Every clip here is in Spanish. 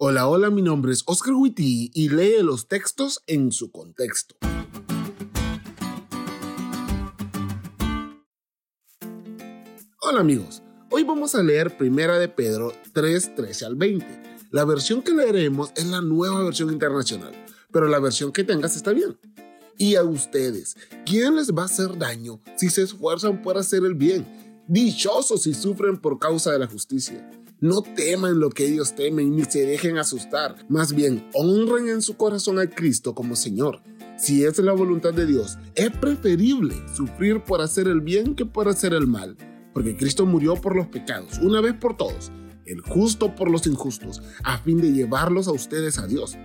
Hola, hola, mi nombre es Oscar Witty y lee los textos en su contexto. Hola amigos, hoy vamos a leer Primera de Pedro 3, 13 al 20. La versión que leeremos es la nueva versión internacional, pero la versión que tengas está bien. Y a ustedes, ¿quién les va a hacer daño si se esfuerzan por hacer el bien? Dichosos si sufren por causa de la justicia. No teman lo que ellos temen ni se dejen asustar. Más bien, honren en su corazón a Cristo como Señor. Si es la voluntad de Dios, es preferible sufrir por hacer el bien que por hacer el mal. Porque Cristo murió por los pecados, una vez por todos, el justo por los injustos, a fin de llevarlos a ustedes a Dios.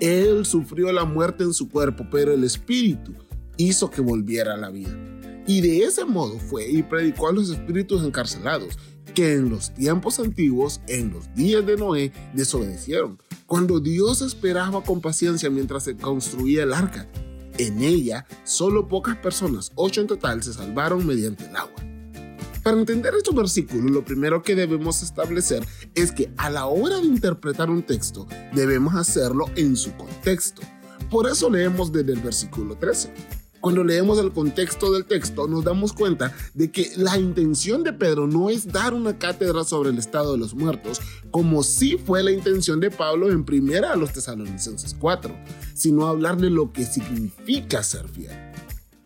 Él sufrió la muerte en su cuerpo, pero el Espíritu hizo que volviera a la vida. Y de ese modo fue y predicó a los espíritus encarcelados que en los tiempos antiguos, en los días de Noé, desobedecieron, cuando Dios esperaba con paciencia mientras se construía el arca. En ella, solo pocas personas, ocho en total, se salvaron mediante el agua. Para entender estos versículos, lo primero que debemos establecer es que a la hora de interpretar un texto, debemos hacerlo en su contexto. Por eso leemos desde el versículo 13. Cuando leemos el contexto del texto, nos damos cuenta de que la intención de Pedro no es dar una cátedra sobre el estado de los muertos, como sí fue la intención de Pablo en primera a los tesalonicenses 4, sino hablar de lo que significa ser fiel.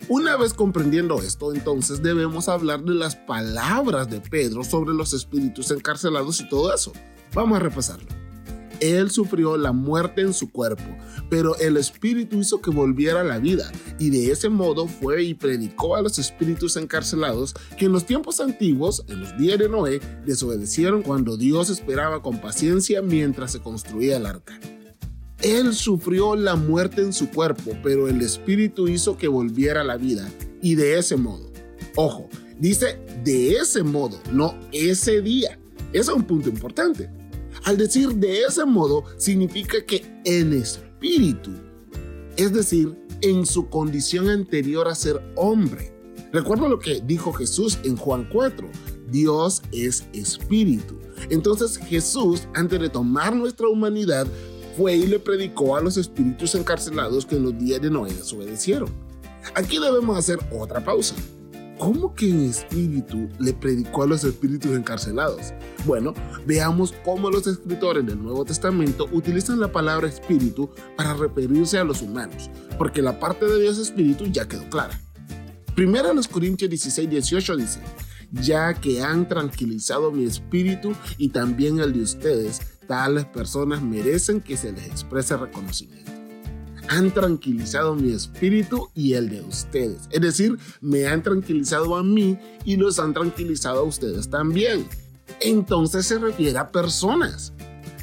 Una vez comprendiendo esto, entonces debemos hablar de las palabras de Pedro sobre los espíritus encarcelados y todo eso. Vamos a repasarlo. Él sufrió la muerte en su cuerpo, pero el Espíritu hizo que volviera a la vida, y de ese modo fue y predicó a los espíritus encarcelados que en los tiempos antiguos, en los días de Noé, desobedecieron cuando Dios esperaba con paciencia mientras se construía el arca. Él sufrió la muerte en su cuerpo, pero el Espíritu hizo que volviera a la vida, y de ese modo. Ojo, dice de ese modo, no ese día. Ese es un punto importante. Al decir de ese modo, significa que en espíritu, es decir, en su condición anterior a ser hombre. Recuerda lo que dijo Jesús en Juan 4, Dios es espíritu. Entonces Jesús, antes de tomar nuestra humanidad, fue y le predicó a los espíritus encarcelados que en los días de Noé desobedecieron. Aquí debemos hacer otra pausa. ¿Cómo que en espíritu le predicó a los espíritus encarcelados? Bueno, veamos cómo los escritores del Nuevo Testamento utilizan la palabra espíritu para referirse a los humanos, porque la parte de Dios espíritu ya quedó clara. Primero los Corintios 16, 18 dice, ya que han tranquilizado mi espíritu y también el de ustedes, tales personas merecen que se les exprese reconocimiento han tranquilizado mi espíritu y el de ustedes. Es decir, me han tranquilizado a mí y los han tranquilizado a ustedes también. Entonces se refiere a personas.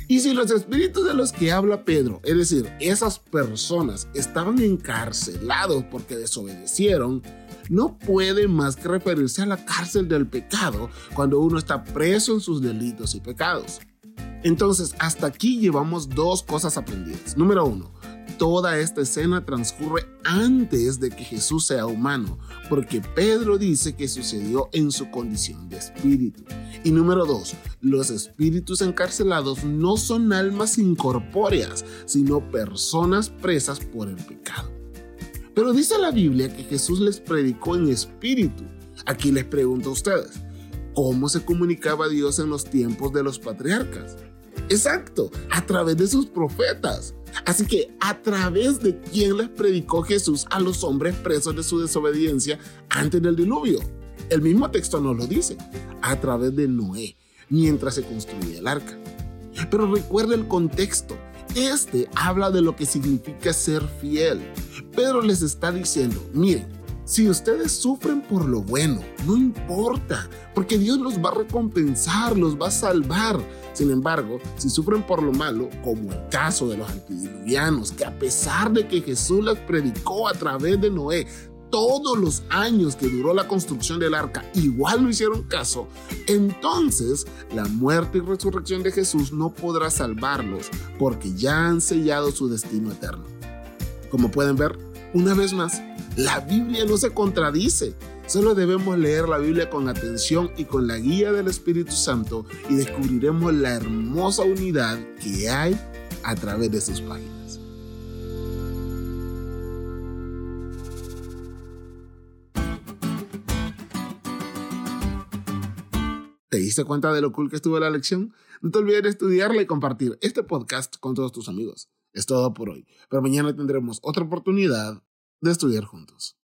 Y si los espíritus de los que habla Pedro, es decir, esas personas, estaban encarcelados porque desobedecieron, no puede más que referirse a la cárcel del pecado cuando uno está preso en sus delitos y pecados. Entonces, hasta aquí llevamos dos cosas aprendidas. Número uno, toda esta escena transcurre antes de que Jesús sea humano, porque Pedro dice que sucedió en su condición de espíritu. Y número dos, los espíritus encarcelados no son almas incorpóreas, sino personas presas por el pecado. Pero dice la Biblia que Jesús les predicó en espíritu. Aquí les pregunto a ustedes, ¿cómo se comunicaba Dios en los tiempos de los patriarcas? Exacto, a través de sus profetas. Así que a través de quién les predicó Jesús a los hombres presos de su desobediencia antes del diluvio. El mismo texto nos lo dice, a través de Noé, mientras se construía el arca. Pero recuerda el contexto. Este habla de lo que significa ser fiel. Pedro les está diciendo, miren, si ustedes sufren por lo bueno, no importa, porque Dios los va a recompensar, los va a salvar. Sin embargo, si sufren por lo malo, como el caso de los antidiluvianos, que a pesar de que Jesús les predicó a través de Noé, todos los años que duró la construcción del arca igual no hicieron caso, entonces la muerte y resurrección de Jesús no podrá salvarlos porque ya han sellado su destino eterno. Como pueden ver, una vez más, la Biblia no se contradice. Solo debemos leer la Biblia con atención y con la guía del Espíritu Santo y descubriremos la hermosa unidad que hay a través de sus páginas. ¿Te diste cuenta de lo cool que estuvo la lección? No te olvides de estudiarla y compartir este podcast con todos tus amigos. Es todo por hoy, pero mañana tendremos otra oportunidad de estudiar juntos.